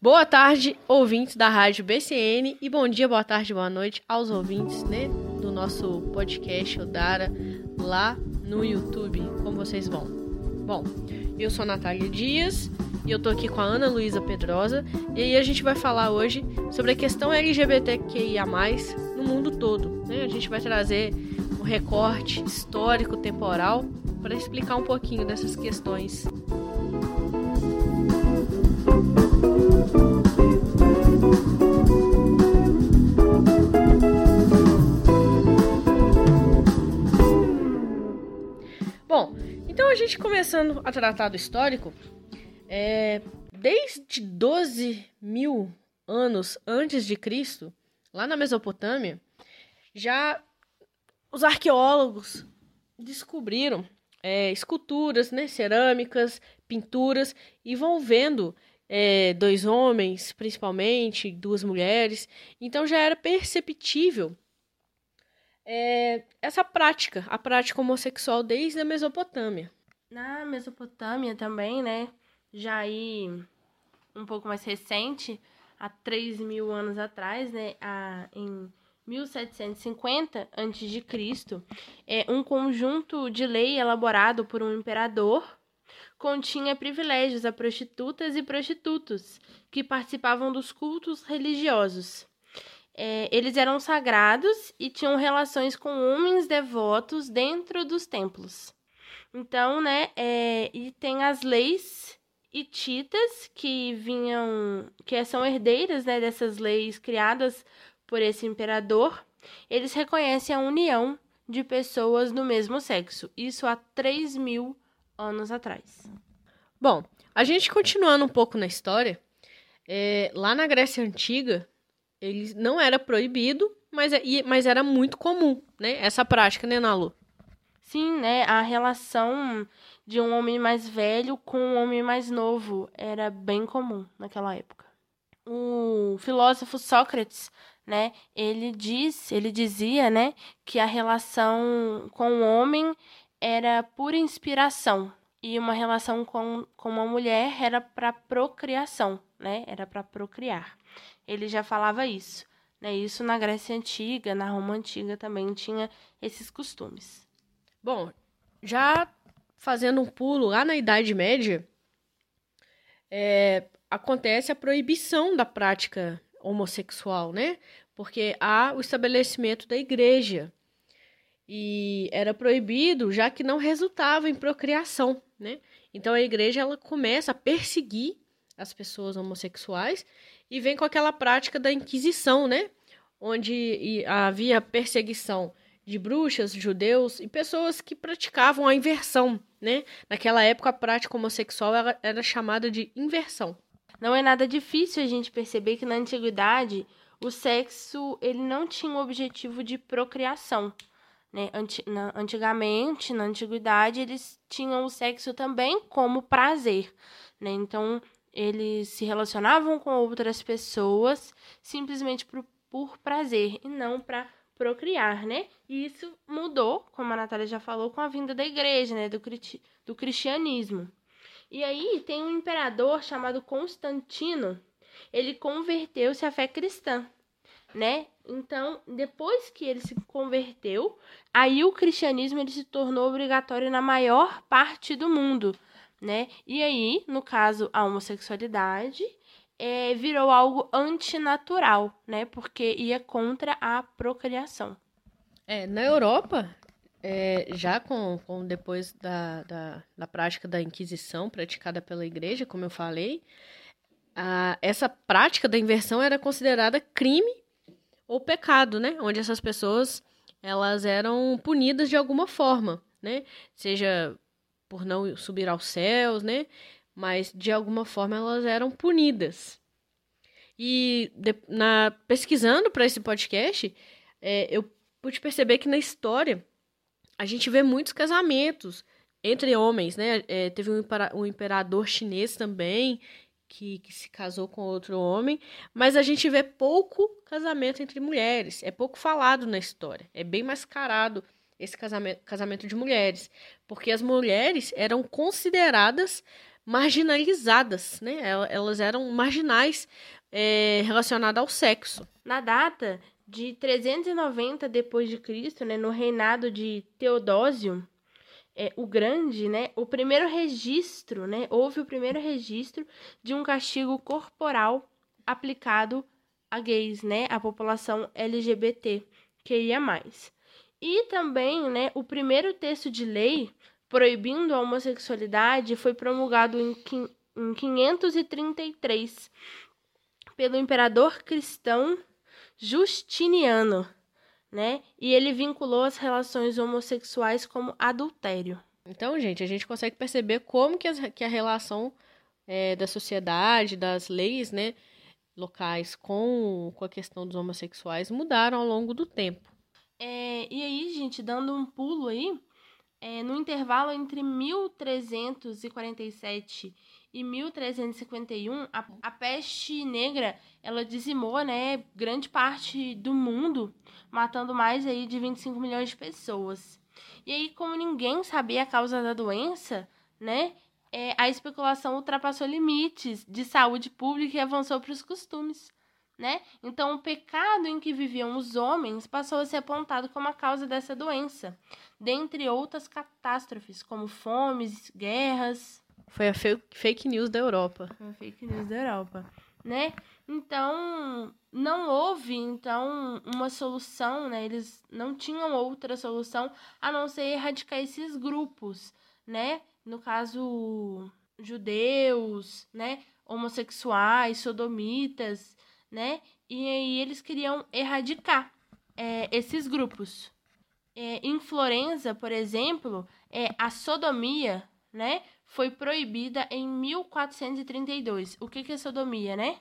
Boa tarde, ouvintes da Rádio BCN, e bom dia, boa tarde, boa noite aos ouvintes né, do nosso podcast Odara lá no YouTube. Como vocês vão? Bom, eu sou a Natália Dias e eu tô aqui com a Ana Luísa Pedrosa e aí a gente vai falar hoje sobre a questão LGBTQIA+, no mundo todo. Né? A gente vai trazer um recorte histórico, temporal, para explicar um pouquinho dessas questões. Gente começando a tratar do histórico, é, desde 12 mil anos antes de Cristo, lá na Mesopotâmia, já os arqueólogos descobriram é, esculturas, né, cerâmicas, pinturas, e vão vendo é, dois homens, principalmente, duas mulheres. Então já era perceptível é, essa prática, a prática homossexual desde a Mesopotâmia. Na Mesopotâmia também, né? Já aí um pouco mais recente, há 3 mil anos atrás, né? A, em 1750 a.C., é um conjunto de lei elaborado por um imperador continha privilégios a prostitutas e prostitutos que participavam dos cultos religiosos. É, eles eram sagrados e tinham relações com homens devotos dentro dos templos. Então, né, é, e tem as leis hititas que vinham, que são herdeiras, né, dessas leis criadas por esse imperador, eles reconhecem a união de pessoas do mesmo sexo. Isso há 3 mil anos atrás. Bom, a gente continuando um pouco na história, é, lá na Grécia Antiga, ele não era proibido, mas, é, mas era muito comum, né? Essa prática, né, Nalu? Sim, né? A relação de um homem mais velho com um homem mais novo era bem comum naquela época. O filósofo Sócrates né? Ele diz, ele dizia, né, que a relação com o homem era pura inspiração e uma relação com, com uma mulher era para procriação, né? Era para procriar. Ele já falava isso, né? Isso na Grécia antiga, na Roma antiga também tinha esses costumes. Bom, já fazendo um pulo lá na Idade Média, é, acontece a proibição da prática homossexual, né? Porque há o estabelecimento da igreja. E era proibido, já que não resultava em procriação, né? Então a igreja ela começa a perseguir as pessoas homossexuais e vem com aquela prática da Inquisição, né? Onde havia perseguição de bruxas, judeus e pessoas que praticavam a inversão, né? Naquela época a prática homossexual era, era chamada de inversão. Não é nada difícil a gente perceber que na antiguidade o sexo ele não tinha o objetivo de procriação. Né? Antigamente, na antiguidade, eles tinham o sexo também como prazer. Né? Então, eles se relacionavam com outras pessoas simplesmente por, por prazer e não para procriar, né? E isso mudou, como a Natália já falou, com a vinda da igreja, né? Do, do cristianismo. E aí tem um imperador chamado Constantino. Ele converteu-se à fé cristã, né? Então, depois que ele se converteu, aí o cristianismo ele se tornou obrigatório na maior parte do mundo, né? E aí, no caso, a homossexualidade é, virou algo antinatural, né? Porque ia contra a procriação. É, na Europa, é, já com, com depois da, da, da, prática da Inquisição praticada pela Igreja, como eu falei, a, essa prática da inversão era considerada crime ou pecado, né? Onde essas pessoas elas eram punidas de alguma forma, né? Seja por não subir aos céus, né? Mas de alguma forma elas eram punidas. E de, na pesquisando para esse podcast, é, eu pude perceber que na história a gente vê muitos casamentos entre homens, né? É, teve um, um, imperador chinês também que, que, se casou com outro homem, mas a gente vê pouco casamento entre mulheres. É pouco falado na história. É bem mascarado esse casamento, casamento de mulheres, porque as mulheres eram consideradas marginalizadas, né? Elas eram marginais é, relacionadas ao sexo. Na data de 390 depois de Cristo, né, no reinado de Teodósio, é, o Grande, né, o primeiro registro, né, houve o primeiro registro de um castigo corporal aplicado a gays, né, a população LGBT que ia mais. E também, né, o primeiro texto de lei proibindo a homossexualidade foi promulgado em, em 533 pelo imperador cristão Justiniano, né? E ele vinculou as relações homossexuais como adultério. Então, gente, a gente consegue perceber como que, as, que a relação é, da sociedade, das leis, né, locais com, com a questão dos homossexuais mudaram ao longo do tempo. É, e aí, gente, dando um pulo aí, é, no intervalo entre 1347 e 1351, a, a peste negra ela dizimou né, grande parte do mundo, matando mais aí de 25 milhões de pessoas. E aí, como ninguém sabia a causa da doença, né, é, a especulação ultrapassou limites de saúde pública e avançou para os costumes. Né? Então, o pecado em que viviam os homens passou a ser apontado como a causa dessa doença, dentre outras catástrofes, como fomes, guerras. Foi a fake news da Europa. A fake news da Europa, né? Então, não houve então uma solução, né? Eles não tinham outra solução a não ser erradicar esses grupos, né? No caso, judeus, né? Homossexuais, sodomitas, né? E aí eles queriam erradicar é, esses grupos. É, em Florença, por exemplo, é, a sodomia, né? Foi proibida em 1432. O que, que é sodomia, né?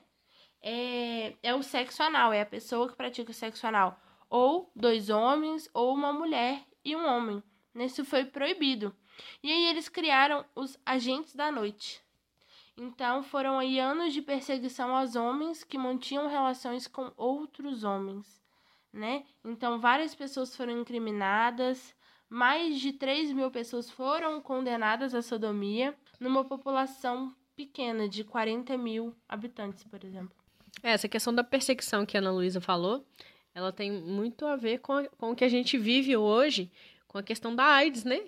É, é o sexo anal, é a pessoa que pratica o sexo anal. Ou dois homens, ou uma mulher e um homem. Isso foi proibido. E aí eles criaram os agentes da noite. Então foram aí anos de perseguição aos homens que mantinham relações com outros homens, né? Então várias pessoas foram incriminadas, mais de 3 mil pessoas foram condenadas à sodomia, numa população pequena de 40 mil habitantes, por exemplo. É, essa questão da perseguição que a Ana Luísa falou, ela tem muito a ver com, a, com o que a gente vive hoje, com a questão da AIDS, né?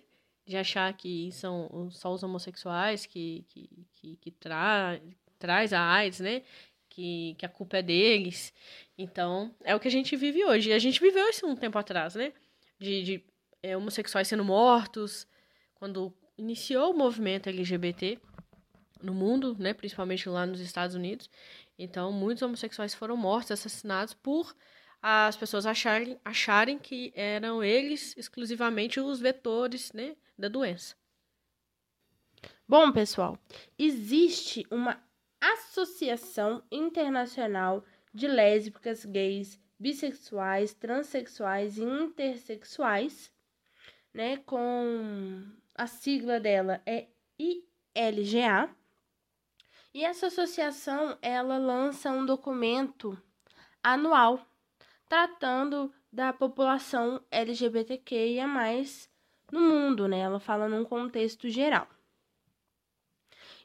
De achar que são só os homossexuais que, que, que, que tra, traz a AIDS, né? Que, que a culpa é deles. Então, é o que a gente vive hoje. E a gente viveu isso um tempo atrás, né? De, de é, homossexuais sendo mortos, quando iniciou o movimento LGBT no mundo, né? Principalmente lá nos Estados Unidos. Então, muitos homossexuais foram mortos, assassinados por as pessoas acharem, acharem que eram eles exclusivamente os vetores, né? Da doença. Bom, pessoal, existe uma associação internacional de lésbicas, gays, bissexuais, transexuais e intersexuais, né, com a sigla dela é ILGA. E essa associação, ela lança um documento anual tratando da população LGBTQIA+, no mundo, né? Ela fala num contexto geral.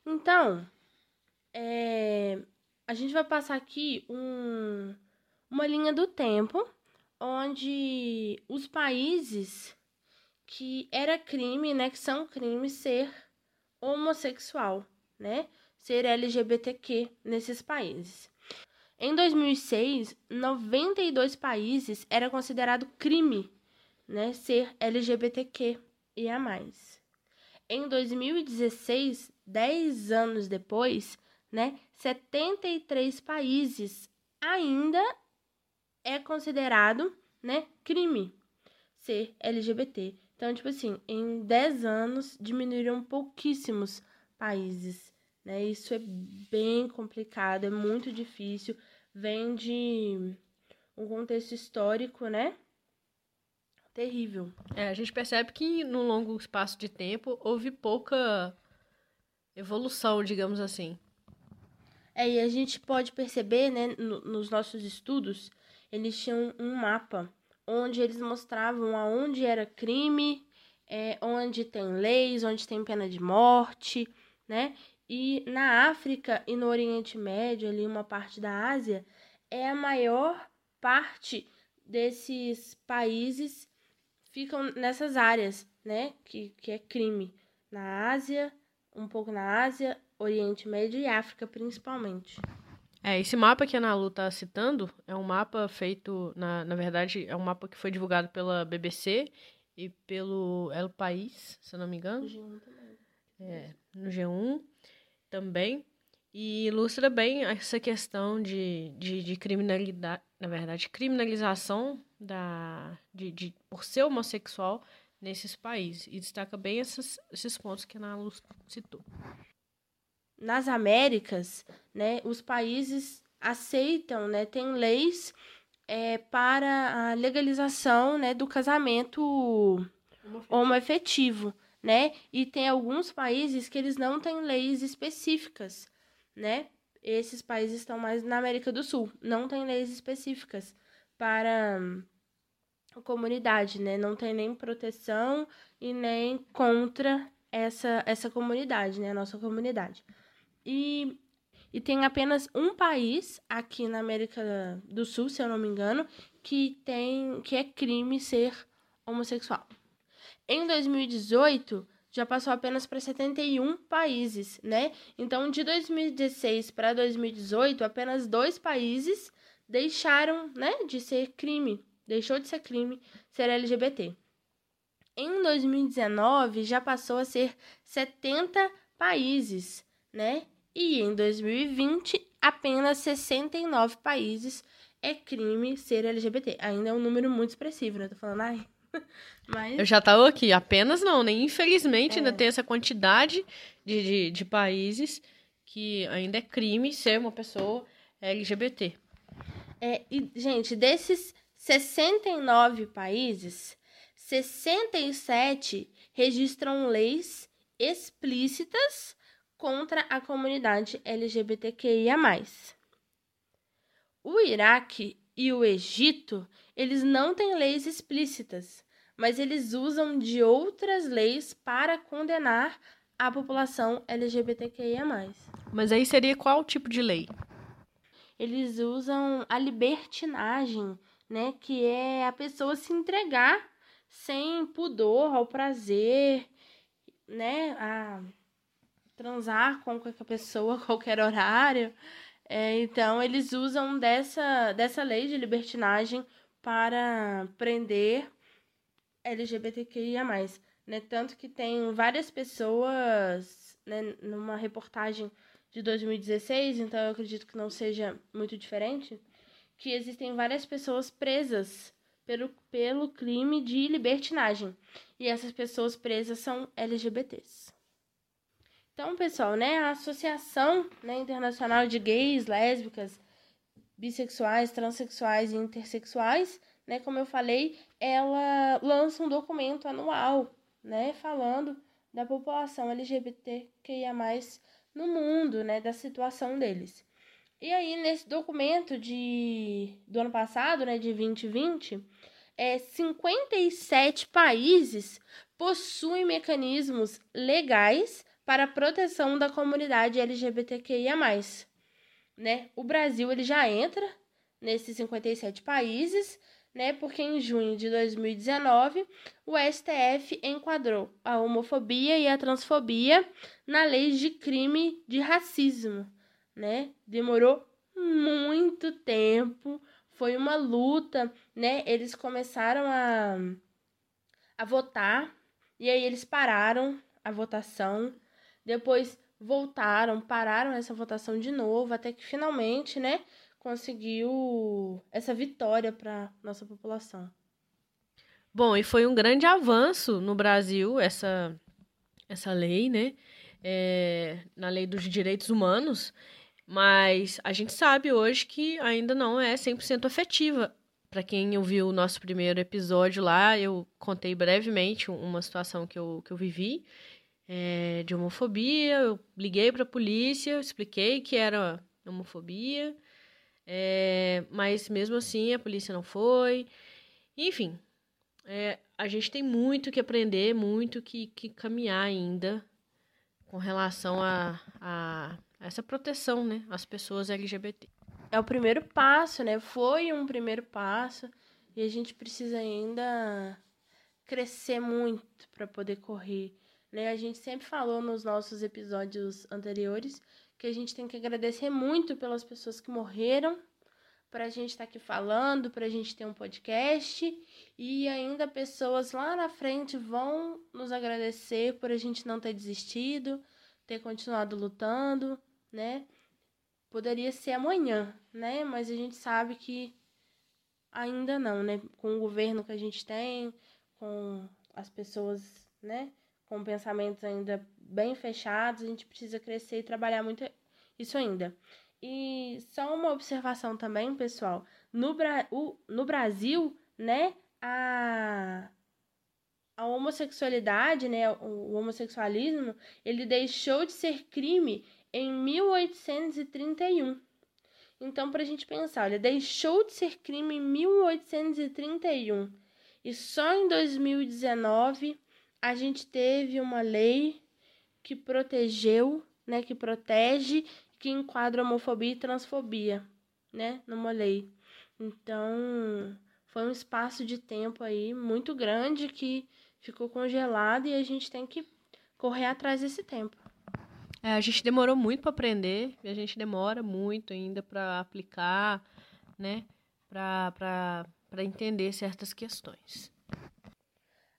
Então, é, a gente vai passar aqui um, uma linha do tempo onde os países que era crime, né, que são crimes ser homossexual, né, ser LGBTQ nesses países. Em 2006, 92 países era considerado crime né, ser LGBTQ e a mais. Em 2016, 10 anos depois, né, 73 países ainda é considerado, né, crime ser LGBT. Então, tipo assim, em 10 anos diminuíram pouquíssimos países, né? Isso é bem complicado, é muito difícil, vem de um contexto histórico, né? Terrível. É, a gente percebe que no longo espaço de tempo houve pouca evolução, digamos assim. É, e a gente pode perceber, né, no, nos nossos estudos, eles tinham um mapa onde eles mostravam aonde era crime, é, onde tem leis, onde tem pena de morte, né? E na África e no Oriente Médio, ali uma parte da Ásia, é a maior parte desses países ficam nessas áreas, né? Que, que é crime. Na Ásia, um pouco na Ásia, Oriente Médio e África principalmente. É, esse mapa que a Nalu está citando é um mapa feito, na, na verdade, é um mapa que foi divulgado pela BBC e pelo El País, se eu não me engano. G1 também. É, no G1 também. E ilustra bem essa questão de, de, de criminalidade, na verdade, criminalização da, de, de, por ser homossexual nesses países. E destaca bem esses, esses pontos que a Ana Luz citou. Nas Américas, né, os países aceitam, né, tem leis é, para a legalização né, do casamento homoafetivo, né? E tem alguns países que eles não têm leis específicas, né? Esses países estão mais na América do Sul, não tem leis específicas para comunidade, né? Não tem nem proteção e nem contra essa, essa comunidade, né? A nossa comunidade. E, e tem apenas um país aqui na América do Sul, se eu não me engano, que tem que é crime ser homossexual. Em 2018, já passou apenas para 71 países, né? Então, de 2016 para 2018, apenas dois países deixaram, né, de ser crime, deixou de ser crime ser LGBT. Em 2019 já passou a ser 70 países, né? E em 2020 apenas 69 países é crime ser LGBT. Ainda é um número muito expressivo, né? Tô falando, ai, Mas... Eu já tava aqui, apenas não, né? Infelizmente é. ainda tem essa quantidade de, de, de, países que ainda é crime ser uma pessoa LGBT. É, e, gente, desses 69 países, 67 registram leis explícitas contra a comunidade LGBTQIA+. O Iraque e o Egito, eles não têm leis explícitas, mas eles usam de outras leis para condenar a população LGBTQIA+. Mas aí seria qual tipo de lei? Eles usam a libertinagem, né, que é a pessoa se entregar sem pudor ao prazer, né, a transar com qualquer pessoa, qualquer horário. É, então, eles usam dessa, dessa lei de libertinagem para prender LGBTQIA+. Né? Tanto que tem várias pessoas, né, numa reportagem de 2016, então eu acredito que não seja muito diferente, que existem várias pessoas presas pelo, pelo crime de libertinagem. E essas pessoas presas são LGBTs. Então, pessoal, né, a Associação né, Internacional de Gays, Lésbicas, Bissexuais, Transsexuais e Intersexuais, né, como eu falei, ela lança um documento anual, né, falando da população LGBTQIA+, no mundo, né, da situação deles. E aí, nesse documento de, do ano passado, né, de 2020, é, 57 países possuem mecanismos legais para a proteção da comunidade LGBTQIA+. Né? O Brasil ele já entra nesses 57 países, né? Porque em junho de 2019, o STF enquadrou a homofobia e a transfobia na lei de crime de racismo, né? Demorou muito tempo, foi uma luta, né? Eles começaram a, a votar e aí eles pararam a votação depois voltaram, pararam essa votação de novo, até que finalmente, né, conseguiu essa vitória para nossa população. Bom, e foi um grande avanço no Brasil essa essa lei, né, é, na lei dos direitos humanos, mas a gente sabe hoje que ainda não é 100% efetiva. Para quem ouviu o nosso primeiro episódio lá, eu contei brevemente uma situação que eu, que eu vivi é, de homofobia. Eu liguei para a polícia, expliquei que era homofobia, é, mas mesmo assim a polícia não foi. Enfim, é, a gente tem muito que aprender, muito que, que caminhar ainda com relação a, a essa proteção, né, às pessoas LGBT. É o primeiro passo, né? Foi um primeiro passo e a gente precisa ainda crescer muito para poder correr. Né? A gente sempre falou nos nossos episódios anteriores que a gente tem que agradecer muito pelas pessoas que morreram para a gente estar tá aqui falando, para a gente ter um podcast e ainda pessoas lá na frente vão nos agradecer por a gente não ter desistido, ter continuado lutando, né? Poderia ser amanhã, né? Mas a gente sabe que ainda não, né? Com o governo que a gente tem, com as pessoas, né? Com pensamentos ainda bem fechados, a gente precisa crescer e trabalhar muito isso ainda. E só uma observação também, pessoal. No, Bra o, no Brasil, né, a, a homossexualidade, né, o, o homossexualismo, ele deixou de ser crime em 1831. Então, para a gente pensar, olha, deixou de ser crime em 1831. E só em 2019 a gente teve uma lei que protegeu, né, que protege que enquadra homofobia e transfobia, né, numa lei. Então, foi um espaço de tempo aí muito grande que ficou congelado e a gente tem que correr atrás desse tempo. É, a gente demorou muito para aprender e a gente demora muito ainda para aplicar, né, para entender certas questões.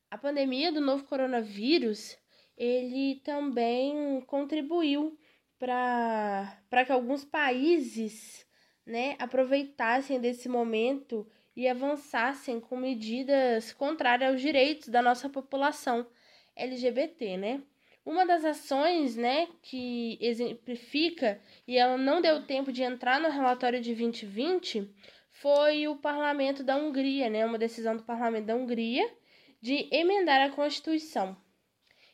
A pandemia do novo coronavírus, ele também contribuiu para que alguns países né, aproveitassem desse momento e avançassem com medidas contrárias aos direitos da nossa população LGBT, né? Uma das ações, né, que exemplifica e ela não deu tempo de entrar no relatório de 2020 foi o parlamento da Hungria, né, uma decisão do parlamento da Hungria de emendar a Constituição.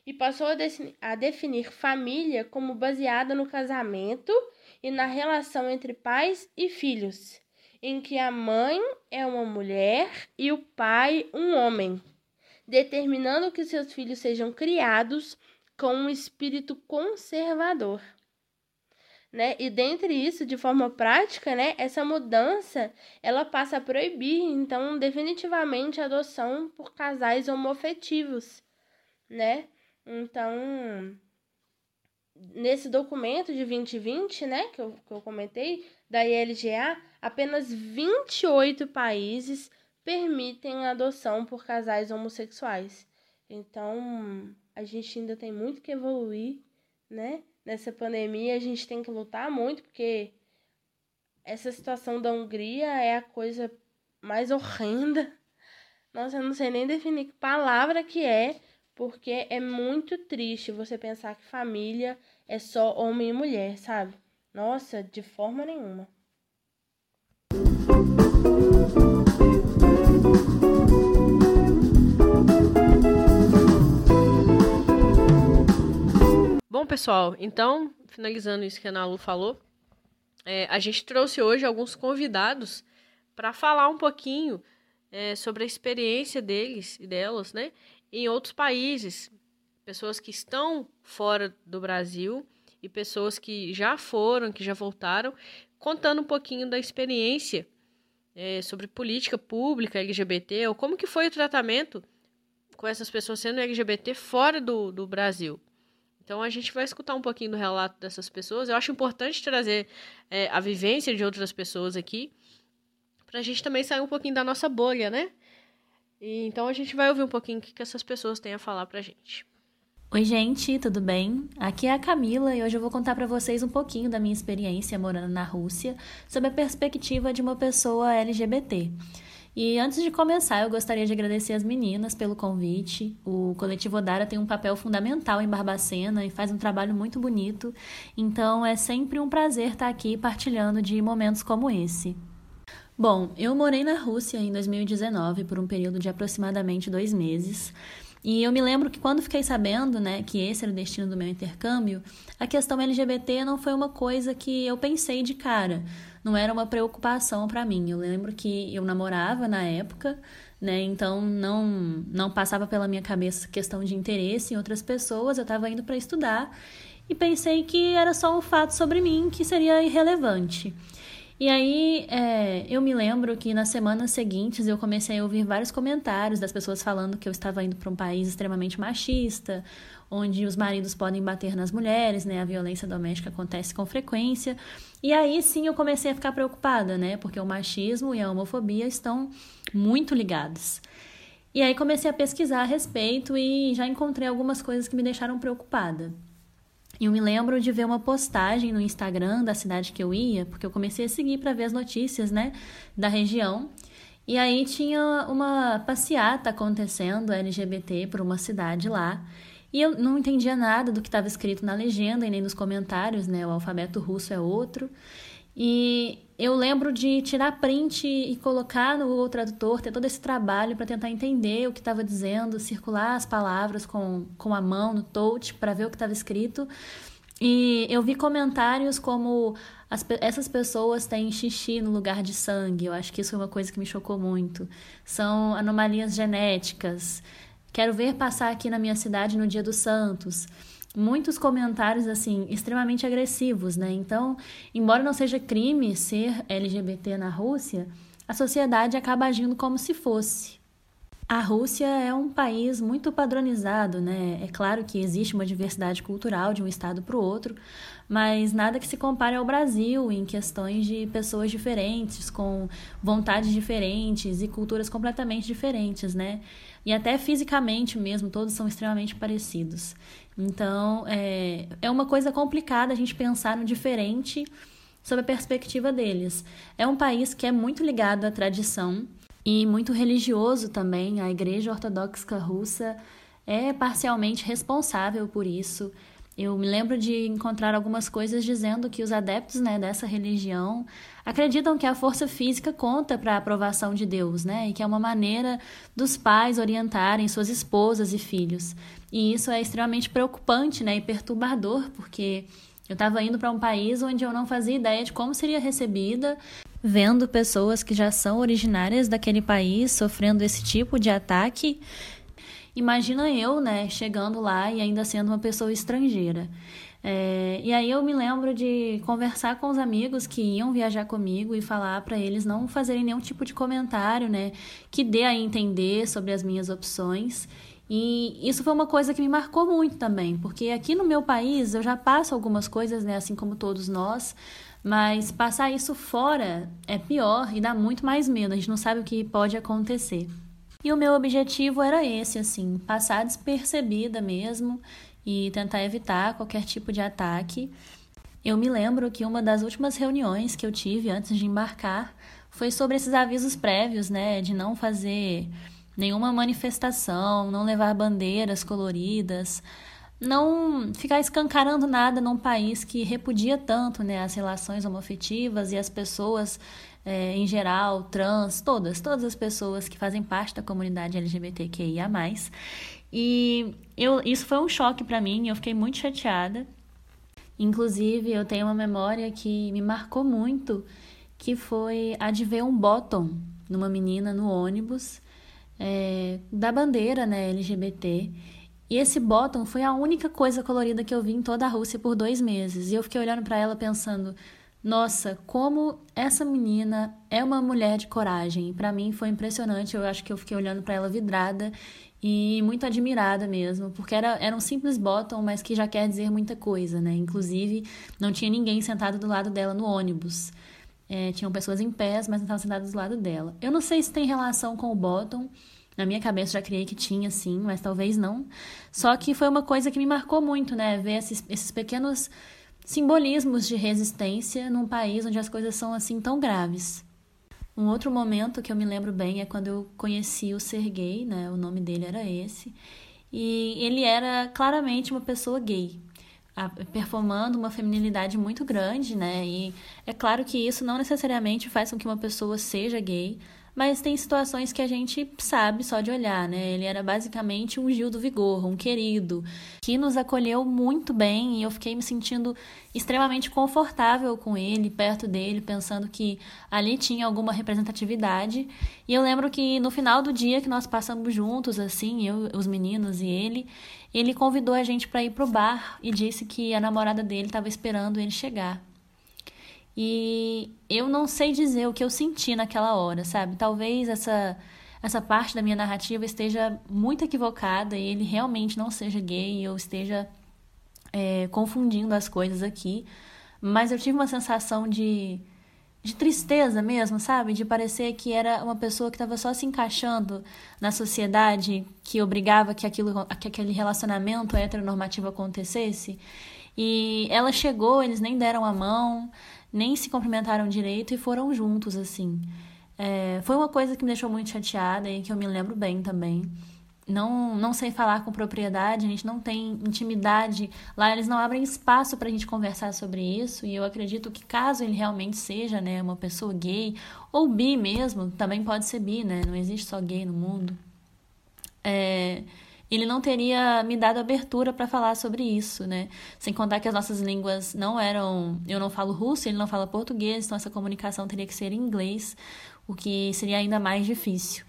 E passou a, a definir família como baseada no casamento e na relação entre pais e filhos, em que a mãe é uma mulher e o pai um homem, determinando que seus filhos sejam criados com um espírito conservador. Né? E dentre isso, de forma prática, né, essa mudança ela passa a proibir, então, definitivamente a adoção por casais homoafetivos, né? Então, nesse documento de 2020, né, que eu, que eu comentei, da ILGA, apenas 28 países permitem a adoção por casais homossexuais. Então, a gente ainda tem muito que evoluir, né? Nessa pandemia, a gente tem que lutar muito, porque essa situação da Hungria é a coisa mais horrenda. Nossa, eu não sei nem definir que palavra que é, porque é muito triste você pensar que família é só homem e mulher, sabe? Nossa, de forma nenhuma. Bom, pessoal, então, finalizando isso que a Ana Lu falou, é, a gente trouxe hoje alguns convidados para falar um pouquinho é, sobre a experiência deles e delas, né? em outros países, pessoas que estão fora do Brasil e pessoas que já foram, que já voltaram, contando um pouquinho da experiência é, sobre política pública LGBT, ou como que foi o tratamento com essas pessoas sendo LGBT fora do, do Brasil. Então a gente vai escutar um pouquinho do relato dessas pessoas. Eu acho importante trazer é, a vivência de outras pessoas aqui, para a gente também sair um pouquinho da nossa bolha, né? E, então a gente vai ouvir um pouquinho o que, que essas pessoas têm a falar pra gente. Oi, gente, tudo bem? Aqui é a Camila e hoje eu vou contar para vocês um pouquinho da minha experiência morando na Rússia, sob a perspectiva de uma pessoa LGBT. E antes de começar, eu gostaria de agradecer as meninas pelo convite. O coletivo Odara tem um papel fundamental em Barbacena e faz um trabalho muito bonito. Então é sempre um prazer estar aqui partilhando de momentos como esse. Bom, eu morei na Rússia em 2019 por um período de aproximadamente dois meses. E eu me lembro que quando fiquei sabendo, né, que esse era o destino do meu intercâmbio, a questão LGBT não foi uma coisa que eu pensei de cara. Não era uma preocupação para mim. Eu lembro que eu namorava na época, né? Então não não passava pela minha cabeça questão de interesse em outras pessoas. Eu estava indo para estudar e pensei que era só um fato sobre mim que seria irrelevante. E aí, é, eu me lembro que nas semanas seguintes eu comecei a ouvir vários comentários das pessoas falando que eu estava indo para um país extremamente machista, onde os maridos podem bater nas mulheres, né? A violência doméstica acontece com frequência. E aí sim eu comecei a ficar preocupada, né? Porque o machismo e a homofobia estão muito ligados. E aí comecei a pesquisar a respeito e já encontrei algumas coisas que me deixaram preocupada. E eu me lembro de ver uma postagem no Instagram da cidade que eu ia, porque eu comecei a seguir para ver as notícias, né, da região. E aí tinha uma passeata acontecendo LGBT por uma cidade lá. E eu não entendia nada do que estava escrito na legenda e nem nos comentários, né? O alfabeto russo é outro. E eu lembro de tirar print e colocar no tradutor, ter todo esse trabalho para tentar entender o que estava dizendo, circular as palavras com, com a mão no touch para ver o que estava escrito. E eu vi comentários como as, essas pessoas têm xixi no lugar de sangue. Eu acho que isso foi uma coisa que me chocou muito. São anomalias genéticas. Quero ver passar aqui na minha cidade no Dia dos Santos muitos comentários assim extremamente agressivos, né? Então, embora não seja crime ser LGBT na Rússia, a sociedade acaba agindo como se fosse. A Rússia é um país muito padronizado, né? É claro que existe uma diversidade cultural de um estado para o outro, mas nada que se compare ao Brasil em questões de pessoas diferentes, com vontades diferentes e culturas completamente diferentes, né? E até fisicamente mesmo, todos são extremamente parecidos. Então, é, é uma coisa complicada a gente pensar no diferente sob a perspectiva deles. É um país que é muito ligado à tradição e muito religioso também. A Igreja Ortodoxa Russa é parcialmente responsável por isso. Eu me lembro de encontrar algumas coisas dizendo que os adeptos né, dessa religião acreditam que a força física conta para a aprovação de Deus, né? E que é uma maneira dos pais orientarem suas esposas e filhos. E isso é extremamente preocupante né, e perturbador, porque eu estava indo para um país onde eu não fazia ideia de como seria recebida, vendo pessoas que já são originárias daquele país sofrendo esse tipo de ataque. Imagina eu, né, chegando lá e ainda sendo uma pessoa estrangeira. É, e aí eu me lembro de conversar com os amigos que iam viajar comigo e falar para eles não fazerem nenhum tipo de comentário, né, que dê a entender sobre as minhas opções e isso foi uma coisa que me marcou muito também, porque aqui no meu país eu já passo algumas coisas, né, assim como todos nós, mas passar isso fora é pior e dá muito mais medo, a gente não sabe o que pode acontecer. E o meu objetivo era esse, assim, passar despercebida mesmo e tentar evitar qualquer tipo de ataque. Eu me lembro que uma das últimas reuniões que eu tive antes de embarcar foi sobre esses avisos prévios, né, de não fazer nenhuma manifestação, não levar bandeiras coloridas, não ficar escancarando nada num país que repudia tanto né, as relações homoafetivas e as pessoas é, em geral, trans, todas, todas as pessoas que fazem parte da comunidade LGBTQIA+. E eu, isso foi um choque para mim, eu fiquei muito chateada. Inclusive, eu tenho uma memória que me marcou muito, que foi a de ver um bottom numa menina no ônibus é, da bandeira né, LGBT. E esse bottom foi a única coisa colorida que eu vi em toda a Rússia por dois meses. E eu fiquei olhando para ela pensando: nossa, como essa menina é uma mulher de coragem. Para mim foi impressionante. Eu acho que eu fiquei olhando para ela vidrada e muito admirada mesmo, porque era, era um simples bottom, mas que já quer dizer muita coisa, né? Inclusive, não tinha ninguém sentado do lado dela no ônibus. É, tinham pessoas em pés, mas não estavam sentadas do lado dela. Eu não sei se tem relação com o bottom. Na minha cabeça já criei que tinha, sim, mas talvez não. Só que foi uma coisa que me marcou muito, né? Ver esses, esses pequenos simbolismos de resistência num país onde as coisas são assim tão graves. Um outro momento que eu me lembro bem é quando eu conheci o Sergei, né? O nome dele era esse. E ele era claramente uma pessoa gay performando uma feminilidade muito grande, né? E é claro que isso não necessariamente faz com que uma pessoa seja gay, mas tem situações que a gente sabe só de olhar, né? Ele era basicamente um Gil do Vigor, um querido, que nos acolheu muito bem e eu fiquei me sentindo extremamente confortável com ele, perto dele, pensando que ali tinha alguma representatividade. E eu lembro que no final do dia que nós passamos juntos, assim, eu, os meninos e ele, ele convidou a gente para ir pro bar e disse que a namorada dele estava esperando ele chegar. E eu não sei dizer o que eu senti naquela hora, sabe? Talvez essa essa parte da minha narrativa esteja muito equivocada e ele realmente não seja gay, eu esteja é, confundindo as coisas aqui. Mas eu tive uma sensação de, de tristeza mesmo, sabe? De parecer que era uma pessoa que estava só se encaixando na sociedade que obrigava que, aquilo, que aquele relacionamento heteronormativo acontecesse. E ela chegou, eles nem deram a mão, nem se cumprimentaram direito e foram juntos, assim. É, foi uma coisa que me deixou muito chateada e que eu me lembro bem também. Não, não sei falar com propriedade, a gente não tem intimidade. Lá eles não abrem espaço para a gente conversar sobre isso. E eu acredito que caso ele realmente seja né, uma pessoa gay, ou bi mesmo, também pode ser bi, né? Não existe só gay no mundo. É, ele não teria me dado abertura para falar sobre isso, né? Sem contar que as nossas línguas não eram. Eu não falo russo, ele não fala português, então essa comunicação teria que ser em inglês, o que seria ainda mais difícil.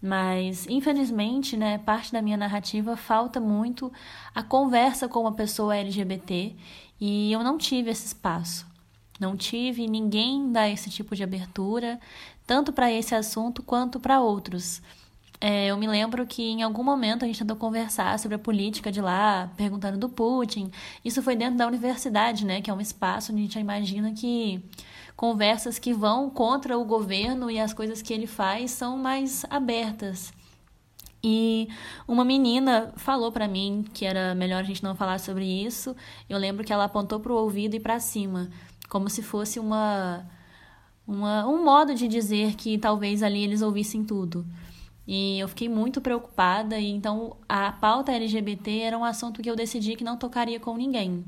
Mas, infelizmente, né, parte da minha narrativa falta muito a conversa com uma pessoa LGBT e eu não tive esse espaço. Não tive, ninguém dá esse tipo de abertura, tanto para esse assunto quanto para outros. É, eu me lembro que em algum momento a gente tentou conversar sobre a política de lá, perguntando do Putin. Isso foi dentro da universidade, né? Que é um espaço onde a gente imagina que conversas que vão contra o governo e as coisas que ele faz são mais abertas. E uma menina falou para mim que era melhor a gente não falar sobre isso. Eu lembro que ela apontou para o ouvido e para cima, como se fosse uma, uma um modo de dizer que talvez ali eles ouvissem tudo. E eu fiquei muito preocupada, e então a pauta LGBT era um assunto que eu decidi que não tocaria com ninguém.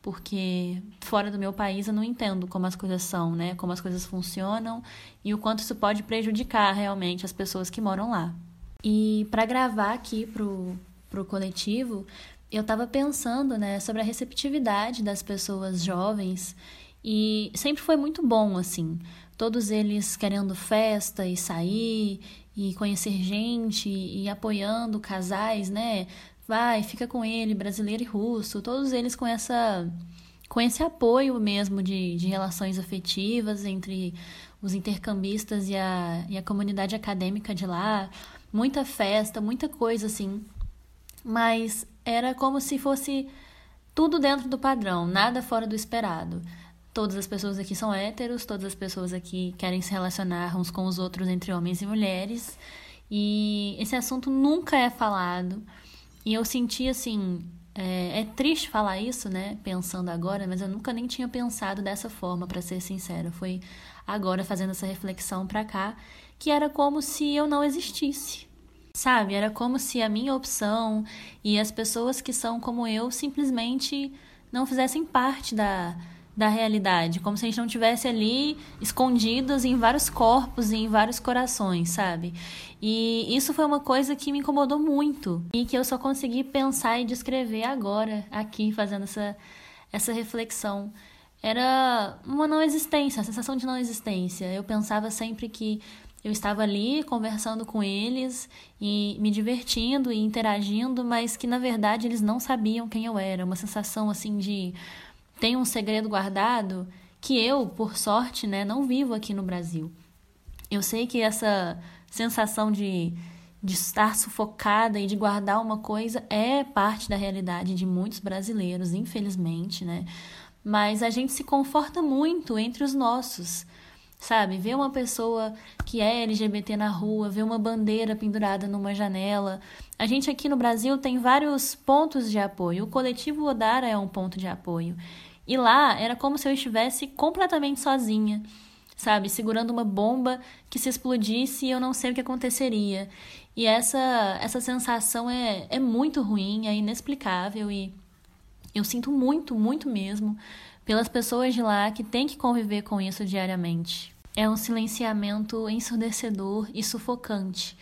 Porque fora do meu país eu não entendo como as coisas são, né? Como as coisas funcionam e o quanto isso pode prejudicar realmente as pessoas que moram lá. E para gravar aqui pro, pro coletivo, eu estava pensando, né, sobre a receptividade das pessoas jovens e sempre foi muito bom assim. Todos eles querendo festa e sair e conhecer gente e apoiando casais, né? Vai, fica com ele, brasileiro e russo, todos eles com essa com esse apoio mesmo de, de relações afetivas entre os intercambistas e a, e a comunidade acadêmica de lá. Muita festa, muita coisa assim. Mas era como se fosse tudo dentro do padrão, nada fora do esperado. Todas as pessoas aqui são héteros, todas as pessoas aqui querem se relacionar uns com os outros entre homens e mulheres. E esse assunto nunca é falado. E eu senti assim. É, é triste falar isso, né? Pensando agora, mas eu nunca nem tinha pensado dessa forma, para ser sincera. Foi agora fazendo essa reflexão pra cá, que era como se eu não existisse. Sabe? Era como se a minha opção e as pessoas que são como eu simplesmente não fizessem parte da, da realidade, como se a gente não tivesse ali escondidos em vários corpos e em vários corações, sabe? E isso foi uma coisa que me incomodou muito e que eu só consegui pensar e descrever agora, aqui, fazendo essa, essa reflexão. Era uma não existência, a sensação de não existência. Eu pensava sempre que eu estava ali conversando com eles e me divertindo e interagindo, mas que na verdade eles não sabiam quem eu era. Uma sensação assim de tem um segredo guardado que eu, por sorte, né, não vivo aqui no Brasil. Eu sei que essa sensação de, de estar sufocada e de guardar uma coisa é parte da realidade de muitos brasileiros, infelizmente, né? Mas a gente se conforta muito entre os nossos, sabe? Ver uma pessoa que é LGBT na rua, ver uma bandeira pendurada numa janela. A gente aqui no Brasil tem vários pontos de apoio. O coletivo Odara é um ponto de apoio. E lá era como se eu estivesse completamente sozinha, sabe? Segurando uma bomba que se explodisse e eu não sei o que aconteceria. E essa, essa sensação é, é muito ruim, é inexplicável e eu sinto muito, muito mesmo pelas pessoas de lá que têm que conviver com isso diariamente. é um silenciamento ensurdecedor e sufocante.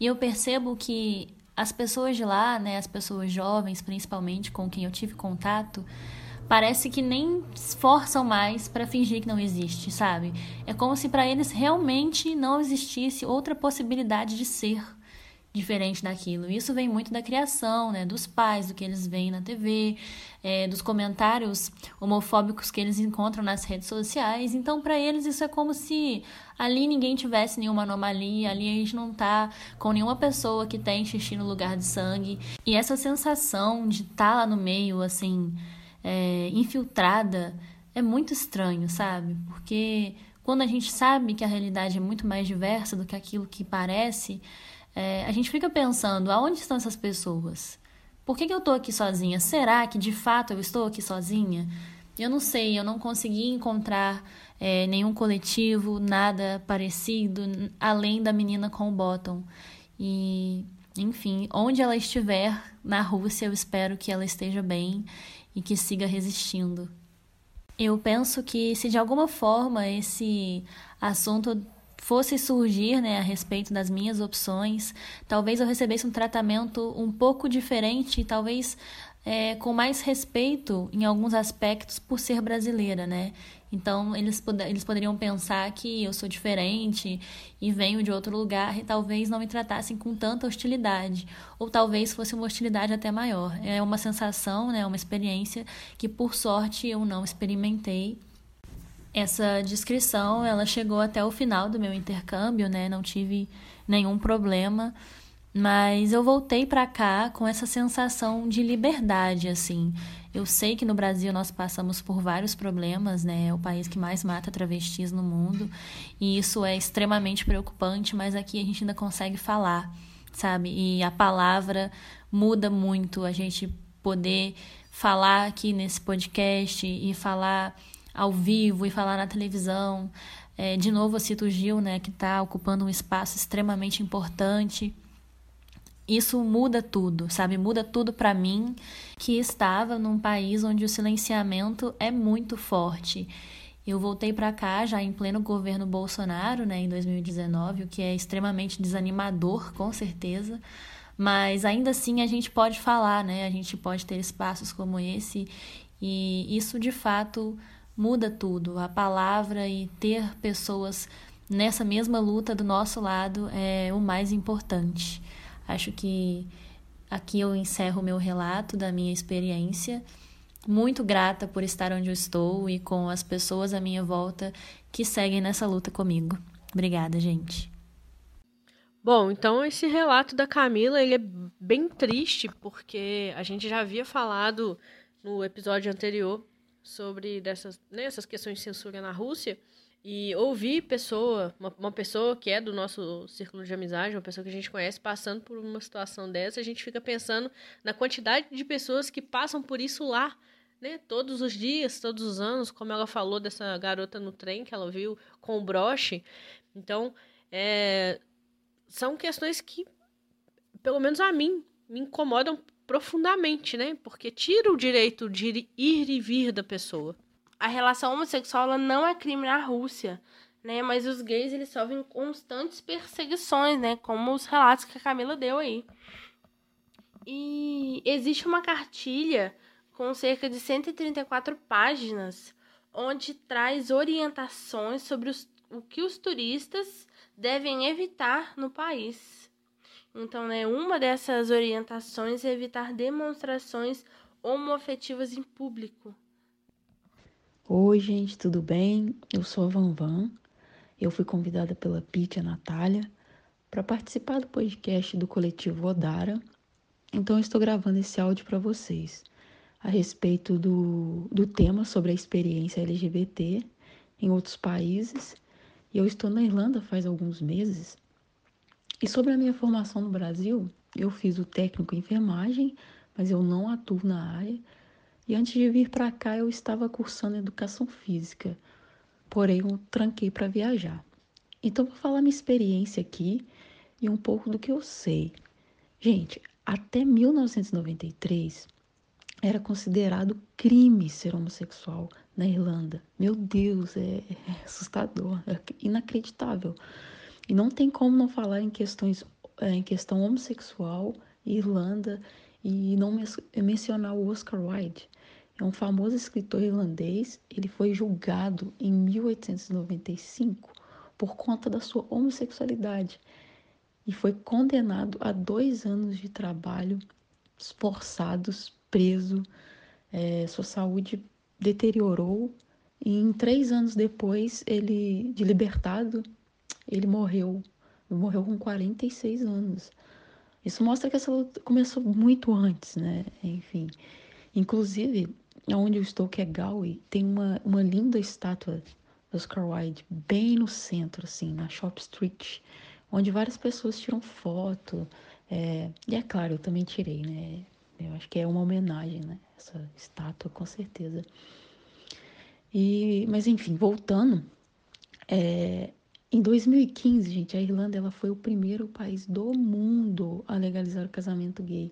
E eu percebo que as pessoas de lá, né, as pessoas jovens, principalmente com quem eu tive contato, parece que nem esforçam mais para fingir que não existe, sabe? É como se para eles realmente não existisse outra possibilidade de ser diferente daquilo. Isso vem muito da criação, né, dos pais, do que eles veem na TV, é, dos comentários homofóbicos que eles encontram nas redes sociais. Então, para eles, isso é como se ali ninguém tivesse nenhuma anomalia, ali a gente não tá com nenhuma pessoa que tem xixi no lugar de sangue. E essa sensação de estar tá lá no meio, assim, é, infiltrada, é muito estranho, sabe? Porque quando a gente sabe que a realidade é muito mais diversa do que aquilo que parece é, a gente fica pensando, aonde estão essas pessoas? Por que, que eu estou aqui sozinha? Será que de fato eu estou aqui sozinha? Eu não sei, eu não consegui encontrar é, nenhum coletivo, nada parecido, além da menina com o bottom. E, enfim, onde ela estiver na Rússia, eu espero que ela esteja bem e que siga resistindo. Eu penso que se de alguma forma esse assunto fosse surgir né, a respeito das minhas opções, talvez eu recebesse um tratamento um pouco diferente, talvez é, com mais respeito em alguns aspectos por ser brasileira, né? Então eles, eles poderiam pensar que eu sou diferente e venho de outro lugar e talvez não me tratassem com tanta hostilidade, ou talvez fosse uma hostilidade até maior. É uma sensação, né, uma experiência que por sorte eu não experimentei essa descrição, ela chegou até o final do meu intercâmbio, né? Não tive nenhum problema, mas eu voltei para cá com essa sensação de liberdade, assim. Eu sei que no Brasil nós passamos por vários problemas, né? É o país que mais mata travestis no mundo, e isso é extremamente preocupante, mas aqui a gente ainda consegue falar, sabe? E a palavra muda muito, a gente poder falar aqui nesse podcast e falar ao vivo e falar na televisão. É, de novo, eu cito o Gil, né, que está ocupando um espaço extremamente importante. Isso muda tudo, sabe? Muda tudo para mim, que estava num país onde o silenciamento é muito forte. Eu voltei para cá já em pleno governo Bolsonaro, né, em 2019, o que é extremamente desanimador, com certeza. Mas ainda assim a gente pode falar, né? A gente pode ter espaços como esse e isso de fato muda tudo. A palavra e ter pessoas nessa mesma luta do nosso lado é o mais importante. Acho que aqui eu encerro o meu relato da minha experiência. Muito grata por estar onde eu estou e com as pessoas à minha volta que seguem nessa luta comigo. Obrigada, gente. Bom, então esse relato da Camila ele é bem triste porque a gente já havia falado no episódio anterior sobre dessas, né, essas questões de censura na Rússia e ouvir pessoa, uma, uma, pessoa que é do nosso círculo de amizade, uma pessoa que a gente conhece, passando por uma situação dessa, a gente fica pensando na quantidade de pessoas que passam por isso lá, né? Todos os dias, todos os anos, como ela falou dessa garota no trem que ela viu com o broche. Então, é, são questões que, pelo menos a mim, me incomodam profundamente, né? Porque tira o direito de ir e vir da pessoa. A relação homossexual não é crime na Rússia, né? Mas os gays eles sofrem constantes perseguições, né? Como os relatos que a Camila deu aí. E existe uma cartilha com cerca de 134 páginas, onde traz orientações sobre os, o que os turistas devem evitar no país. Então, né, uma dessas orientações é evitar demonstrações homoafetivas em público. Oi, gente, tudo bem? Eu sou a Van Van. Eu fui convidada pela Pete e a Natália para participar do podcast do coletivo Odara. Então, eu estou gravando esse áudio para vocês a respeito do, do tema sobre a experiência LGBT em outros países. E eu estou na Irlanda faz alguns meses e sobre a minha formação no Brasil, eu fiz o técnico em enfermagem, mas eu não atuo na área. E antes de vir para cá, eu estava cursando educação física, porém eu tranquei para viajar. Então, vou falar minha experiência aqui e um pouco do que eu sei. Gente, até 1993 era considerado crime ser homossexual na Irlanda. Meu Deus, é, é assustador, é inacreditável. E não tem como não falar em questões é, em questão homossexual, Irlanda e não mencionar o Oscar Wilde. É um famoso escritor irlandês. Ele foi julgado em 1895 por conta da sua homossexualidade e foi condenado a dois anos de trabalho forçados, preso. É, sua saúde deteriorou e em três anos depois, ele, de libertado, ele morreu. Morreu com 46 anos. Isso mostra que essa luta começou muito antes, né? Enfim. Inclusive, onde eu estou, que é Galway, tem uma, uma linda estátua do Oscar Wilde bem no centro, assim, na Shop Street, onde várias pessoas tiram foto. É, e é claro, eu também tirei, né? Eu acho que é uma homenagem, né? Essa estátua, com certeza. E, mas enfim, voltando, é, em 2015, gente, a Irlanda ela foi o primeiro país do mundo a legalizar o casamento gay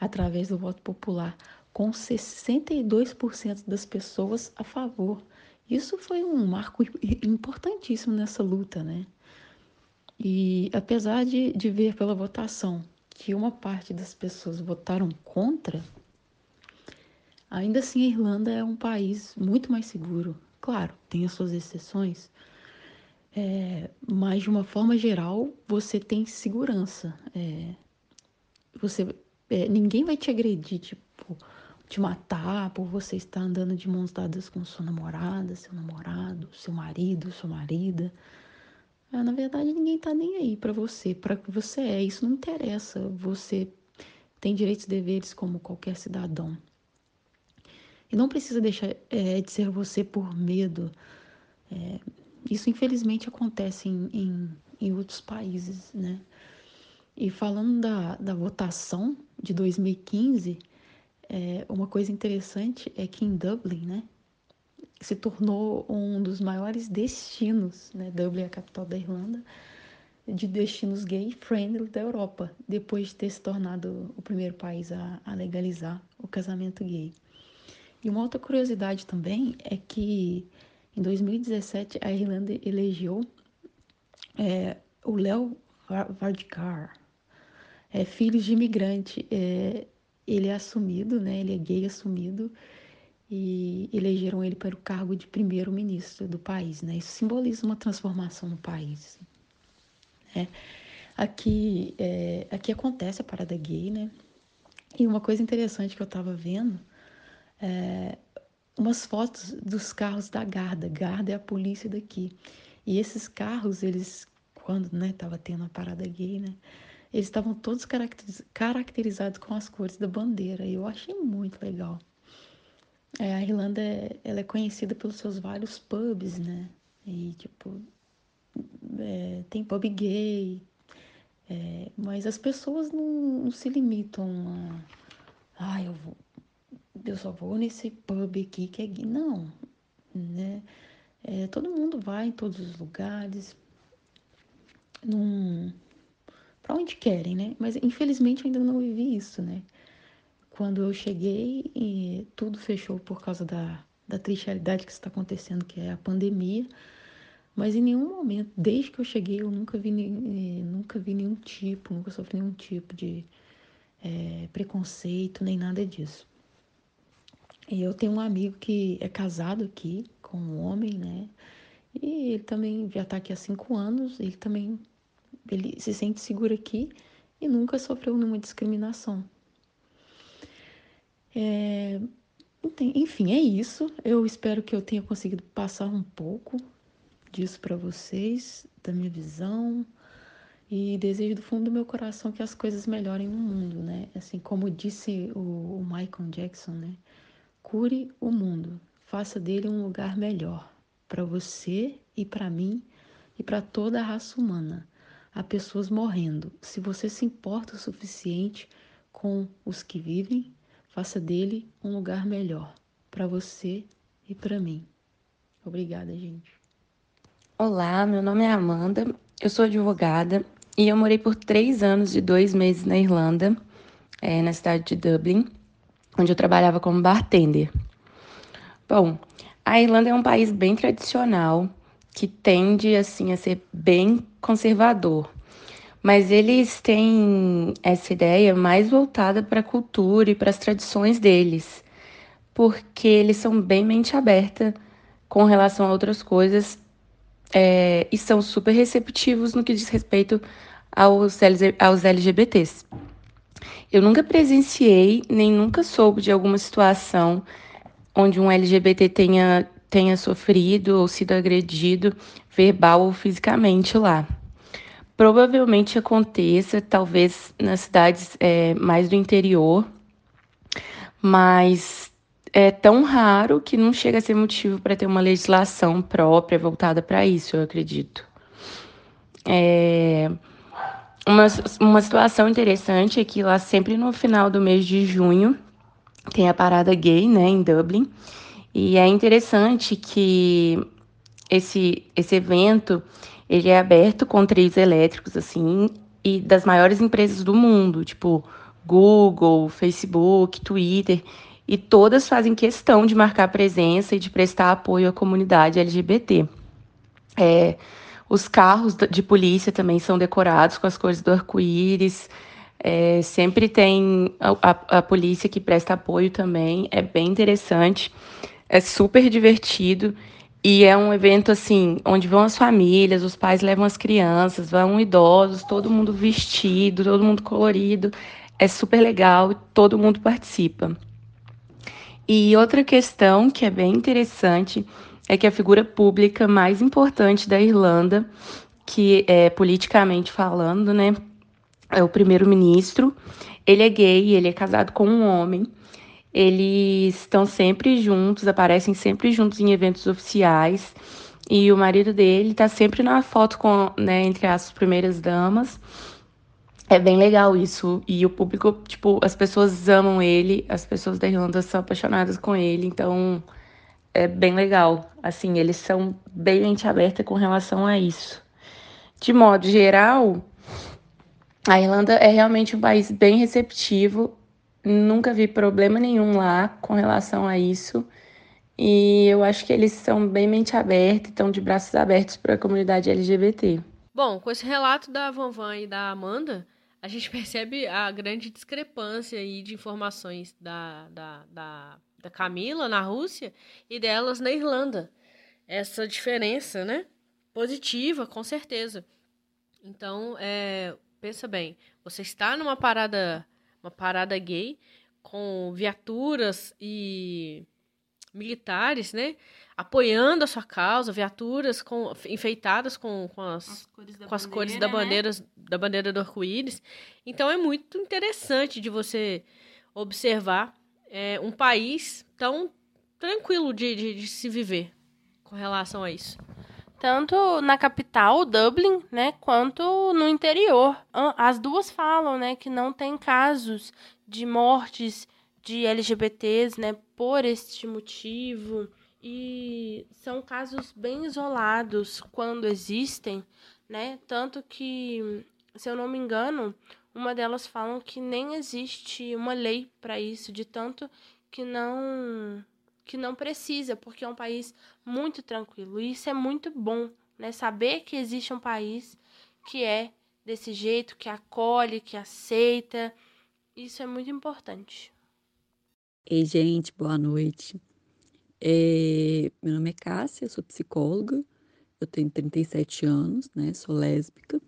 através do voto popular, com 62% das pessoas a favor. Isso foi um marco importantíssimo nessa luta, né? E apesar de, de ver pela votação que uma parte das pessoas votaram contra, ainda assim a Irlanda é um país muito mais seguro. Claro, tem as suas exceções, é, mas de uma forma geral você tem segurança. É, você, é, ninguém vai te agredir, tipo, te matar por você estar andando de mãos dadas com sua namorada, seu namorado, seu marido, sua marida. É, na verdade, ninguém tá nem aí para você, para que você é. Isso não interessa. Você tem direitos e deveres como qualquer cidadão. E não precisa deixar é, de ser você por medo. É, isso, infelizmente, acontece em, em, em, outros países, né? E falando da, da votação de 2015, é, uma coisa interessante é que em Dublin, né? se tornou um dos maiores destinos, né? Dublin é a capital da Irlanda, de destinos gay-friendly da Europa, depois de ter se tornado o primeiro país a, a, legalizar o casamento gay. E uma outra curiosidade também é que em 2017 a Irlanda elegeu é, o Léo Varadkar, é, filho de imigrante. É, ele é assumido, né? Ele é gay assumido e elegeram ele para o cargo de primeiro-ministro do país. Né? Isso simboliza uma transformação no país. Né? Aqui, é, aqui acontece a parada gay, né? E uma coisa interessante que eu estava vendo é umas fotos dos carros da Garda. Garda é a polícia daqui. E esses carros, eles, quando né, tava tendo a parada gay, né? Eles estavam todos caracterizados com as cores da bandeira. E eu achei muito legal. É, a Irlanda é, ela é conhecida pelos seus vários pubs, né? E tipo é, tem pub gay, é, mas as pessoas não, não, se limitam a, ah, eu vou, eu só vou nesse pub aqui que é gay. Não, né? É, todo mundo vai em todos os lugares, num, para onde querem, né? Mas infelizmente ainda não vivi isso, né? Quando eu cheguei, tudo fechou por causa da, da triste realidade que está acontecendo, que é a pandemia. Mas em nenhum momento, desde que eu cheguei, eu nunca vi, nunca vi nenhum tipo, nunca sofri nenhum tipo de é, preconceito, nem nada disso. E eu tenho um amigo que é casado aqui com um homem, né? E ele também já está aqui há cinco anos, ele também ele se sente seguro aqui e nunca sofreu nenhuma discriminação. É, enfim, é isso. Eu espero que eu tenha conseguido passar um pouco disso para vocês, da minha visão. E desejo do fundo do meu coração que as coisas melhorem no mundo, né? Assim como disse o, o Michael Jackson, né? Cure o mundo, faça dele um lugar melhor para você e para mim e para toda a raça humana. Há pessoas morrendo. Se você se importa o suficiente com os que vivem, Faça dele um lugar melhor para você e para mim. Obrigada, gente. Olá, meu nome é Amanda, eu sou advogada e eu morei por três anos e dois meses na Irlanda, é, na cidade de Dublin, onde eu trabalhava como bartender. Bom, A Irlanda é um país bem tradicional, que tende assim a ser bem conservador. Mas eles têm essa ideia mais voltada para a cultura e para as tradições deles, porque eles são bem mente aberta com relação a outras coisas é, e são super receptivos no que diz respeito aos, aos LGBTs. Eu nunca presenciei, nem nunca soube de alguma situação onde um LGBT tenha tenha sofrido ou sido agredido verbal ou fisicamente lá. Provavelmente aconteça, talvez nas cidades é, mais do interior, mas é tão raro que não chega a ser motivo para ter uma legislação própria voltada para isso, eu acredito. É... Uma, uma situação interessante é que lá sempre no final do mês de junho tem a parada gay, né, em Dublin, e é interessante que esse, esse evento ele é aberto com trios elétricos, assim, e das maiores empresas do mundo, tipo Google, Facebook, Twitter, e todas fazem questão de marcar presença e de prestar apoio à comunidade LGBT. É, os carros de polícia também são decorados com as cores do arco-íris. É, sempre tem a, a, a polícia que presta apoio também. É bem interessante. É super divertido e é um evento assim, onde vão as famílias, os pais levam as crianças, vão idosos, todo mundo vestido, todo mundo colorido. É super legal, todo mundo participa. E outra questão que é bem interessante é que a figura pública mais importante da Irlanda, que é politicamente falando, né, é o primeiro-ministro. Ele é gay, ele é casado com um homem. Eles estão sempre juntos, aparecem sempre juntos em eventos oficiais. E o marido dele está sempre na foto com, né, entre as primeiras damas. É bem legal isso. E o público, tipo, as pessoas amam ele, as pessoas da Irlanda são apaixonadas com ele, então é bem legal. Assim, eles são bem mente aberta com relação a isso. De modo geral, a Irlanda é realmente um país bem receptivo Nunca vi problema nenhum lá com relação a isso. E eu acho que eles são bem mente aberta estão de braços abertos para a comunidade LGBT. Bom, com esse relato da Van Van e da Amanda, a gente percebe a grande discrepância aí de informações da, da, da, da Camila na Rússia e delas na Irlanda. Essa diferença, né? Positiva, com certeza. Então, é, pensa bem, você está numa parada uma parada gay com viaturas e militares, né? Apoiando a sua causa, viaturas com, enfeitadas com, com, as, as cores da com as bandeira, cores da, bandeira, né? da bandeira do arco-íris. Então é muito interessante de você observar é, um país tão tranquilo de, de, de se viver com relação a isso tanto na capital, Dublin, né, quanto no interior. As duas falam, né, que não tem casos de mortes de LGBTs, né, por este motivo. E são casos bem isolados quando existem, né? Tanto que, se eu não me engano, uma delas falam que nem existe uma lei para isso, de tanto que não que não precisa, porque é um país muito tranquilo. E isso é muito bom, né? Saber que existe um país que é desse jeito, que acolhe, que aceita. Isso é muito importante. Ei, gente, boa noite. É, meu nome é Cássia, sou psicóloga, eu tenho 37 anos, né? Sou lésbica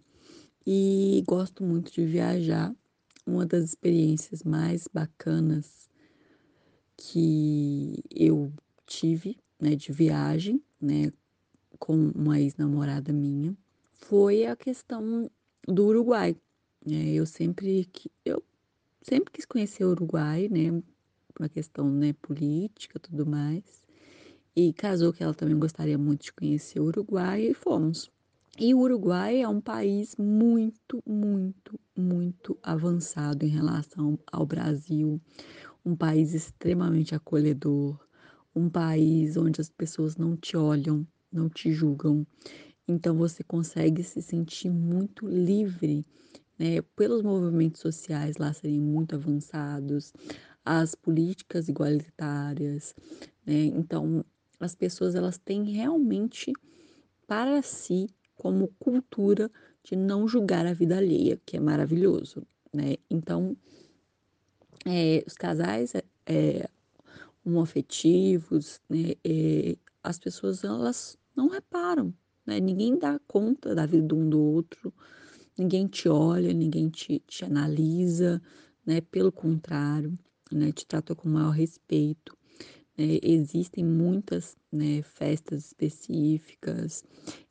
e gosto muito de viajar. Uma das experiências mais bacanas que eu tive, né, de viagem, né, com uma ex-namorada minha, foi a questão do Uruguai. É, eu sempre eu sempre quis conhecer o Uruguai, né, uma questão, né, política, tudo mais. E casou que ela também gostaria muito de conhecer o Uruguai e fomos. E o Uruguai é um país muito, muito, muito avançado em relação ao Brasil um país extremamente acolhedor, um país onde as pessoas não te olham, não te julgam. Então você consegue se sentir muito livre, né? Pelos movimentos sociais lá serem muito avançados, as políticas igualitárias, né? Então as pessoas elas têm realmente para si como cultura de não julgar a vida alheia, que é maravilhoso, né? Então, é, os casais é, homoafetivos, né, é, as pessoas elas não reparam, né? Ninguém dá conta da vida um do outro, ninguém te olha, ninguém te, te analisa, né? Pelo contrário, né? Te trata com maior respeito. Né? Existem muitas né, festas específicas,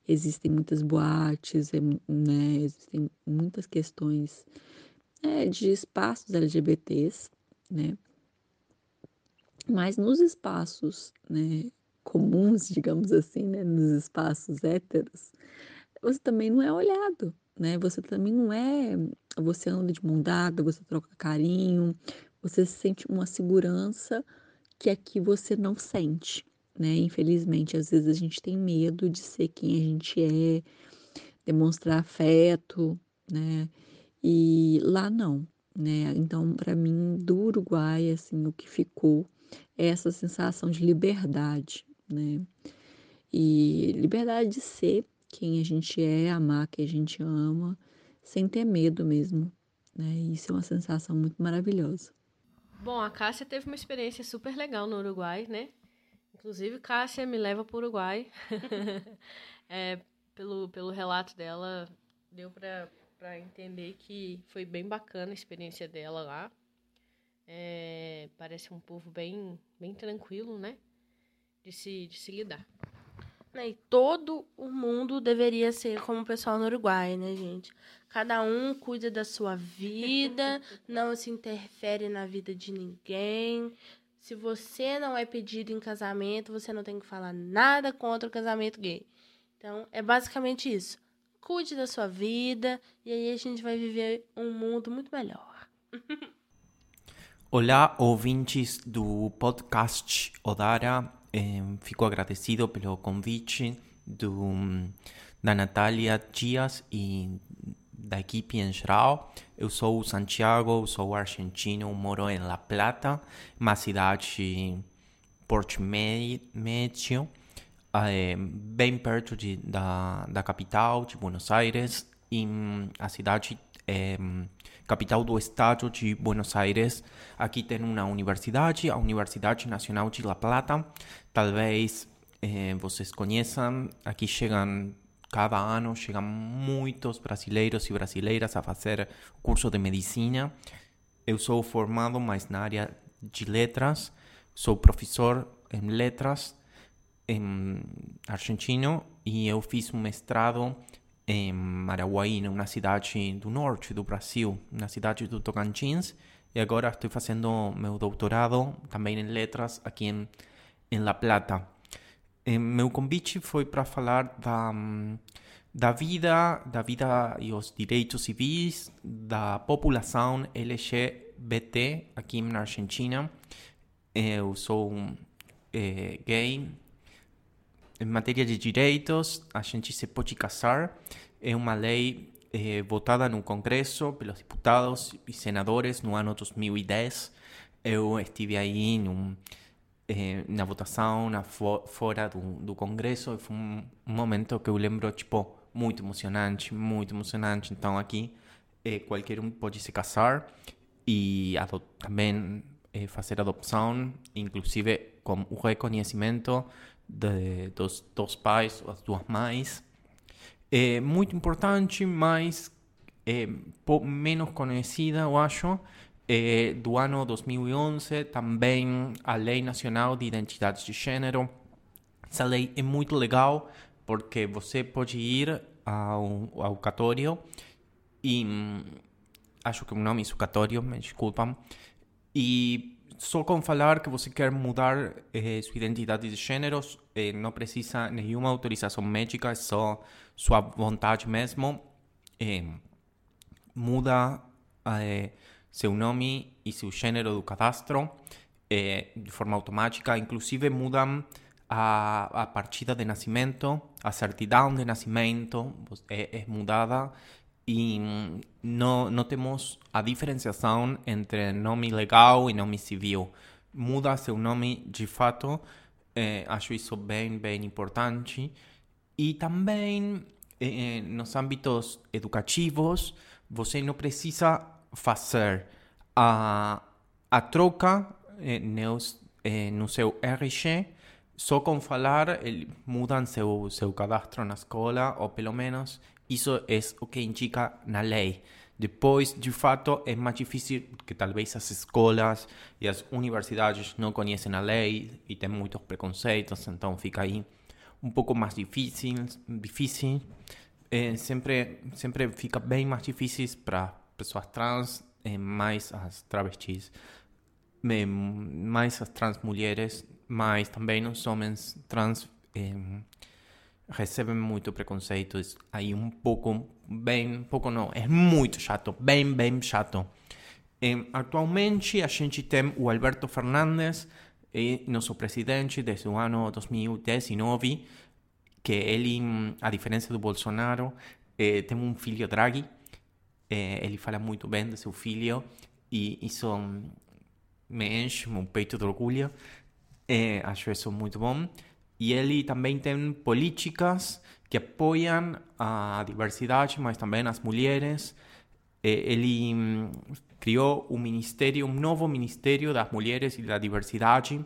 existem muitas boates, né? Existem muitas questões né, de espaços LGBTs, né? Mas nos espaços, né, comuns, digamos assim, né, nos espaços héteros, você também não é olhado, né? Você também não é, você anda de mão você troca carinho, você sente uma segurança que aqui você não sente, né? Infelizmente, às vezes a gente tem medo de ser quem a gente é, demonstrar afeto, né? E lá não, né? Então, para mim, do Uruguai, assim, o que ficou é essa sensação de liberdade, né? E liberdade de ser quem a gente é, amar quem a gente ama, sem ter medo mesmo, né? Isso é uma sensação muito maravilhosa. Bom, a Cássia teve uma experiência super legal no Uruguai, né? Inclusive, Cássia me leva para o Uruguai. é, pelo, pelo relato dela, deu para entender que foi bem bacana a experiência dela lá. É, parece um povo bem, bem tranquilo, né? De se, de se lidar. E todo o mundo deveria ser como o pessoal no Uruguai, né, gente? Cada um cuida da sua vida, não se interfere na vida de ninguém. Se você não é pedido em casamento, você não tem que falar nada contra o casamento gay. Então, é basicamente isso. Cuide da sua vida e aí a gente vai viver um mundo muito melhor. Olá, ouvintes do podcast Odara. Fico agradecido pelo convite do, da Natália Dias e da equipe em geral. Eu sou o Santiago, sou argentino, moro em La Plata, uma cidade porte médio, é, bem perto de, da, da capital, de Buenos Aires, e a cidade é capital do estado de Buenos Aires. Aqui tem uma universidade, a Universidade Nacional de La Plata. Talvez é, vocês conheçam, aqui chegam cada ano chegam muitos brasileiros e brasileiras a fazer curso de medicina. Eu sou formado mais na área de letras, sou professor em letras argentino e eu fiz um mestrado em Maraguaí, uma cidade do norte do Brasil, na cidade do Tocantins. E agora estou fazendo meu doutorado também em letras aqui em, em La Plata. E meu convite foi para falar da, da vida, da vida e os direitos civis da população LGBT aqui na Argentina. Eu sou é, gay. Em matéria de direitos, a gente se pode casar. É uma lei é, votada no Congresso pelos deputados e senadores no ano 2010. Eu estive aí num eh, na votação, na fo fora do, do congresso, foi um, momento que eu lembro, tipo, muito emocionante, muito emocionante. Então aqui eh, qualquer um pode se casar e também fazer adopção, inclusive com o reconhecimento de, dos, dos pais, das duas mães. É muito importante, mas é, menos conhecida, eu acho, eh, do ano 2011, também a Lei Nacional de Identidades de Gênero. Essa lei é muito legal porque você pode ir ao, ao cartório e acho que o nome é sucatório, me desculpam, e só com falar que você quer mudar eh, sua identidade de gênero, eh, não precisa nenhuma autorização médica, é só sua vontade mesmo. Eh, muda eh, seu nome e seu gênero do cadastro eh, de forma automática. Inclusive mudam a, a partida de nascimento, a certidão de nascimento é, é mudada e não, não temos a diferenciação entre nome legal e nome civil. Muda seu nome de fato É, acho isso bem, bem importante. E também, eh, nos âmbitos educativos, você não precisa fazer a, a troca eh, nos, eh, no seu RG só com falar ele, mudam seu, seu cadastro na escola, ou pelo menos isso é o que indica na lei. Depois, de fato, é mais difícil porque talvez as escolas e as universidades não conhecem a lei e tem muitos preconceitos, então fica aí um pouco mais difícil. difícil. É, sempre, sempre fica bem mais difícil para pessoas trans, é, mais as travestis, é, mais as trans mulheres, mas também os homens trans. É, recebem muito preconceitos aí um pouco, bem, pouco não, é muito chato, bem, bem chato. atualmente a gente tem o Alberto Fernandes, é nosso presidente desde o ano 2019, que ele, a diferença do Bolsonaro, é, tem um filho Draghi, ele fala muito bem do seu filho e isso me enche o peito de orgulho, acho isso muito bom. E ele também tem políticas que apoiam a diversidade, mas também as mulheres. Ele hum, criou um ministério, um novo ministério das mulheres e da diversidade,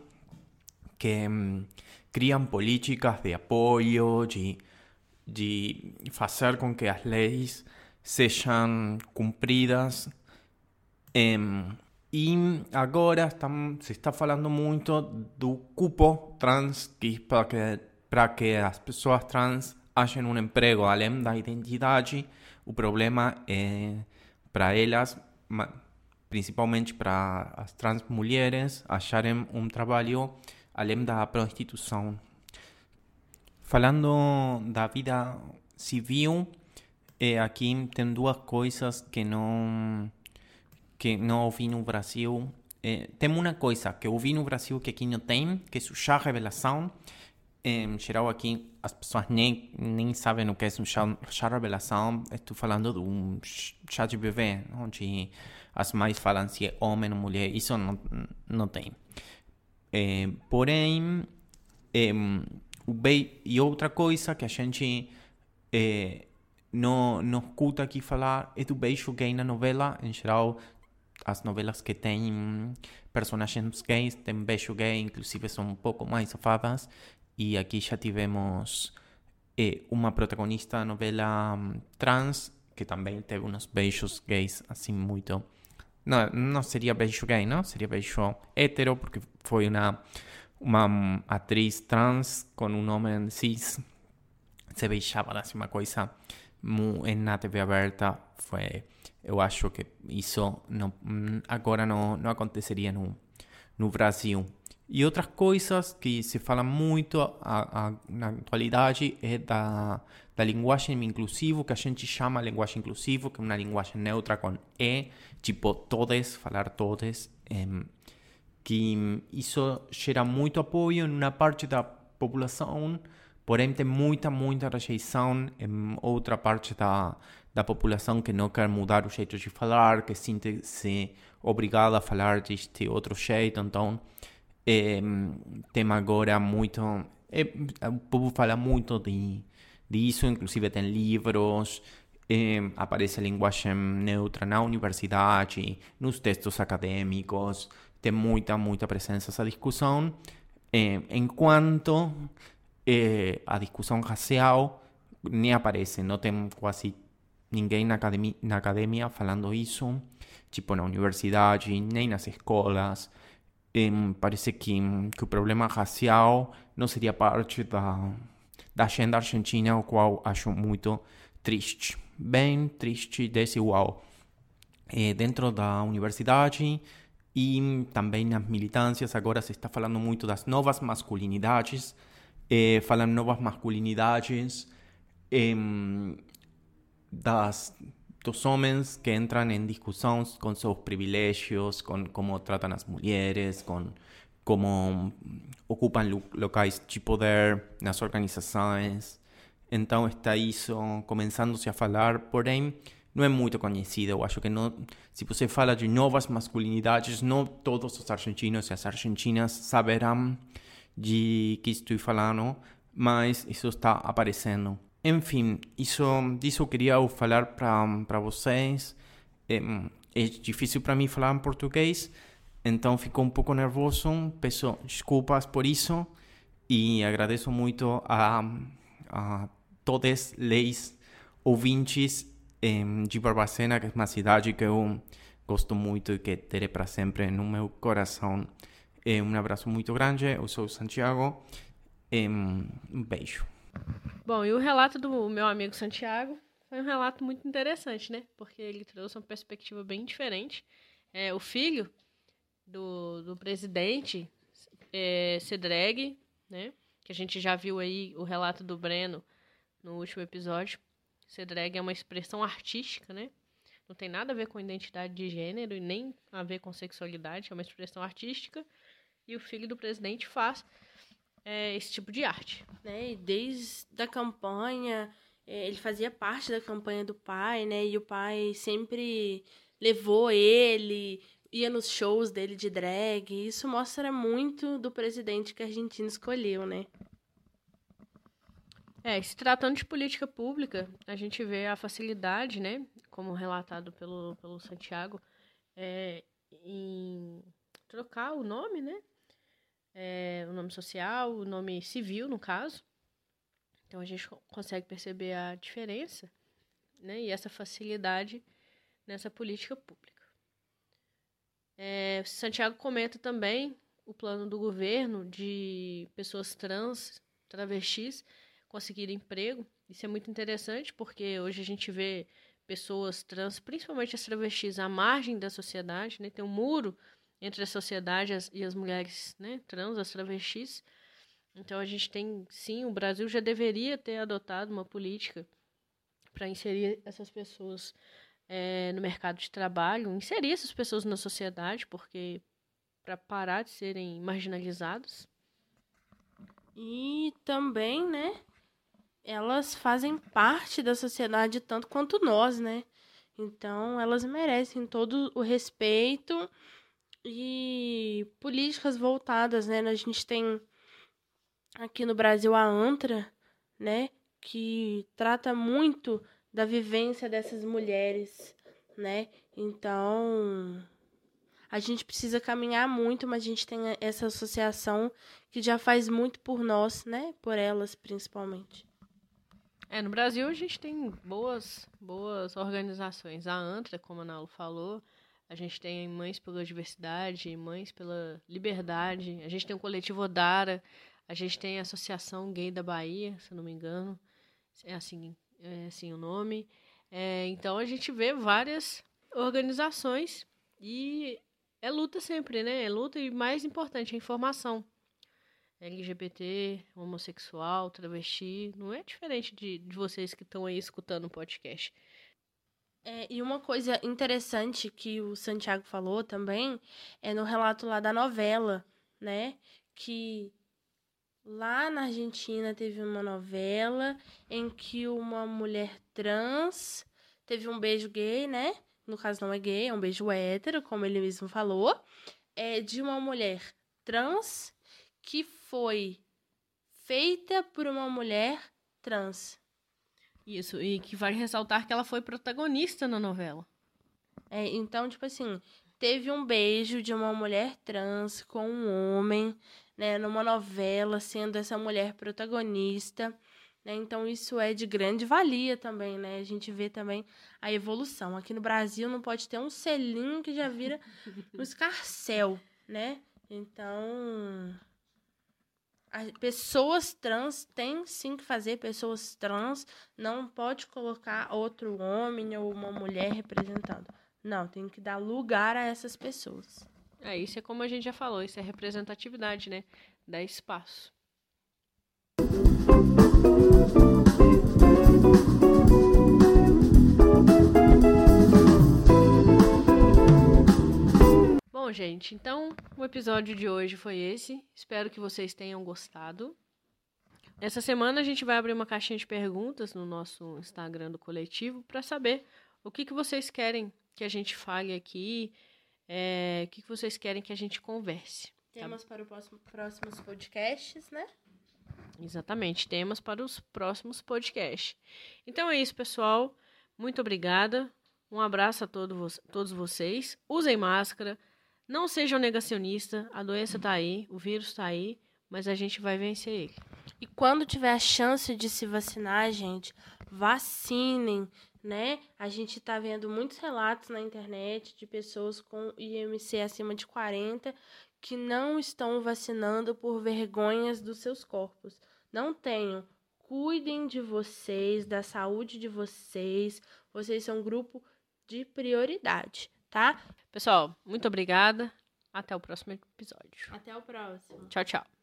que hum, criam políticas de apoio, de, de fazer com que as leis sejam cumpridas. Hum, e agora se está falando muito do cupo trans, que para que, para que as pessoas trans achem um emprego além da identidade, o problema é para elas, principalmente para as trans mulheres, acharem um trabalho além da prostituição. Falando da vida civil, é, aqui tem duas coisas que não que não ouvi no Brasil. É, tem uma coisa que eu ouvi no Brasil que aqui não tem, que é o chá revelação. Em geral aqui as pessoas nem, nem sabem o que é um chá, chá revelação. Estou falando de um chá de bebê, onde as mães falam se é homem ou mulher. Isso não, não tem. É, porém, é, o be e outra coisa que a gente é, não, não escuta aqui falar é do beijo gay na novela. Em geral, as novelas que têm personagens gays, tem beijo gay, inclusive são um pouco mais safadas. E aqui já tivemos eh, uma protagonista da novela um, trans, que também teve uns beijos gays, assim, muito... Não, não seria beijo gay, não? Seria beijo hétero, porque foi uma, uma atriz trans com um homem cis. Se beijava, assim, uma coisa... Na TV aberta foi eu acho que isso não, agora não, não aconteceria no, no Brasil. E outras coisas que se fala muito a, a, na atualidade é da, da linguagem inclusiva, que a gente chama linguagem inclusiva, que é uma linguagem neutra com E, tipo todes, falar todes, que isso gera muito apoio em uma parte da população, porém tem muita, muita rejeição em outra parte da, da população que não quer mudar o jeito de falar, que sente-se obrigada a falar deste outro jeito. Então, é, tem agora muito. É, o povo fala muito de, disso, inclusive tem livros. É, aparece a linguagem neutra na universidade, nos textos acadêmicos, tem muita, muita presença essa discussão, é, enquanto é, a discussão racial nem aparece, não tem quase ninguém na academia, na academia falando isso, tipo na universidade, nem nas escolas. parece que, que o problema racial não seria parte da, da agenda argentina, o qual acho muito triste, bem triste e desigual. É, dentro da universidade e também nas militâncias, agora se está falando muito das novas masculinidades, é, falam novas masculinidades, das, dos homens que entram em discussões com seus privilégios, com como tratam as mulheres, com como ocupam locais de poder nas organizações. Então está isso começando-se a falar, porém não é muito conhecido. Eu acho que não, se você fala de novas masculinidades, não todos os argentinos e as argentinas saberão de que estou falando, mas isso está aparecendo. Enfim, isso, disso eu queria falar para vocês. É, é difícil para mim falar em português, então fico um pouco nervoso. Peço desculpas por isso e agradeço muito a, a todas as ouvintes de Barbacena, que é uma cidade que eu gosto muito e que terei para sempre no meu coração. um abraço muito grande, eu sou Santiago. um beijo. Bom, e o relato do meu amigo Santiago foi um relato muito interessante, né? Porque ele trouxe uma perspectiva bem diferente. É, o filho do, do presidente, é, Cedreg, né? Que a gente já viu aí o relato do Breno no último episódio. Ser drag é uma expressão artística, né? Não tem nada a ver com identidade de gênero e nem a ver com sexualidade, é uma expressão artística. E o filho do presidente faz é, esse tipo de arte. Né? E desde a campanha, é, ele fazia parte da campanha do pai, né? E o pai sempre levou ele, ia nos shows dele de drag. Isso mostra muito do presidente que a Argentina escolheu, né? É, se tratando de política pública, a gente vê a facilidade, né, como relatado pelo, pelo Santiago, é, em trocar o nome, né, é, o nome social, o nome civil, no caso. Então a gente consegue perceber a diferença, né, e essa facilidade nessa política pública. É, Santiago comenta também o plano do governo de pessoas trans, travestis, conseguir emprego. Isso é muito interessante porque hoje a gente vê pessoas trans, principalmente as travestis, à margem da sociedade, né? Tem um muro entre a sociedade e as mulheres né, trans, as travestis. Então a gente tem, sim, o Brasil já deveria ter adotado uma política para inserir essas pessoas é, no mercado de trabalho, inserir essas pessoas na sociedade, porque para parar de serem marginalizados. E também, né, elas fazem parte da sociedade tanto quanto nós, né? Então, elas merecem todo o respeito e políticas voltadas, né? A gente tem aqui no Brasil a ANTRA, né, que trata muito da vivência dessas mulheres, né? Então, a gente precisa caminhar muito, mas a gente tem essa associação que já faz muito por nós, né? Por elas, principalmente. É, no Brasil a gente tem boas, boas organizações. A ANTRA, como a Nalo falou, a gente tem Mães pela Diversidade, Mães pela Liberdade, a gente tem o coletivo Odara, a gente tem a Associação Gay da Bahia, se não me engano, é assim, é assim o nome. É, então a gente vê várias organizações e é luta sempre, né? É luta e mais importante, a informação. LGBT, homossexual, travesti, não é diferente de, de vocês que estão aí escutando o podcast. É, e uma coisa interessante que o Santiago falou também é no relato lá da novela, né? Que lá na Argentina teve uma novela em que uma mulher trans teve um beijo gay, né? No caso não é gay, é um beijo hétero, como ele mesmo falou. É de uma mulher trans que foi feita por uma mulher trans. Isso, e que vale ressaltar que ela foi protagonista na novela. É, então, tipo assim, teve um beijo de uma mulher trans com um homem, né, numa novela, sendo essa mulher protagonista. Né? Então, isso é de grande valia também, né? A gente vê também a evolução. Aqui no Brasil não pode ter um selinho que já vira um escarcel, né? Então, pessoas trans têm sim que fazer pessoas trans, não pode colocar outro homem ou uma mulher representando. Não, tem que dar lugar a essas pessoas. É, isso é como a gente já falou, isso é representatividade, né? Dá espaço. Bom, gente, então o episódio de hoje foi esse. Espero que vocês tenham gostado. Essa semana a gente vai abrir uma caixinha de perguntas no nosso Instagram do coletivo para saber o que, que vocês querem que a gente fale aqui, é, o que, que vocês querem que a gente converse. Temas para os próximo, próximos podcasts, né? Exatamente, temas para os próximos podcasts. Então é isso, pessoal. Muito obrigada. Um abraço a todo, todos vocês. Usem máscara. Não sejam negacionistas. A doença está aí, o vírus está aí, mas a gente vai vencer ele. E quando tiver a chance de se vacinar, gente, vacinem, né? A gente está vendo muitos relatos na internet de pessoas com IMC acima de 40 que não estão vacinando por vergonhas dos seus corpos. Não tenham. Cuidem de vocês, da saúde de vocês. Vocês são um grupo de prioridade, tá? Pessoal, muito obrigada. Até o próximo episódio. Até o próximo. Tchau, tchau.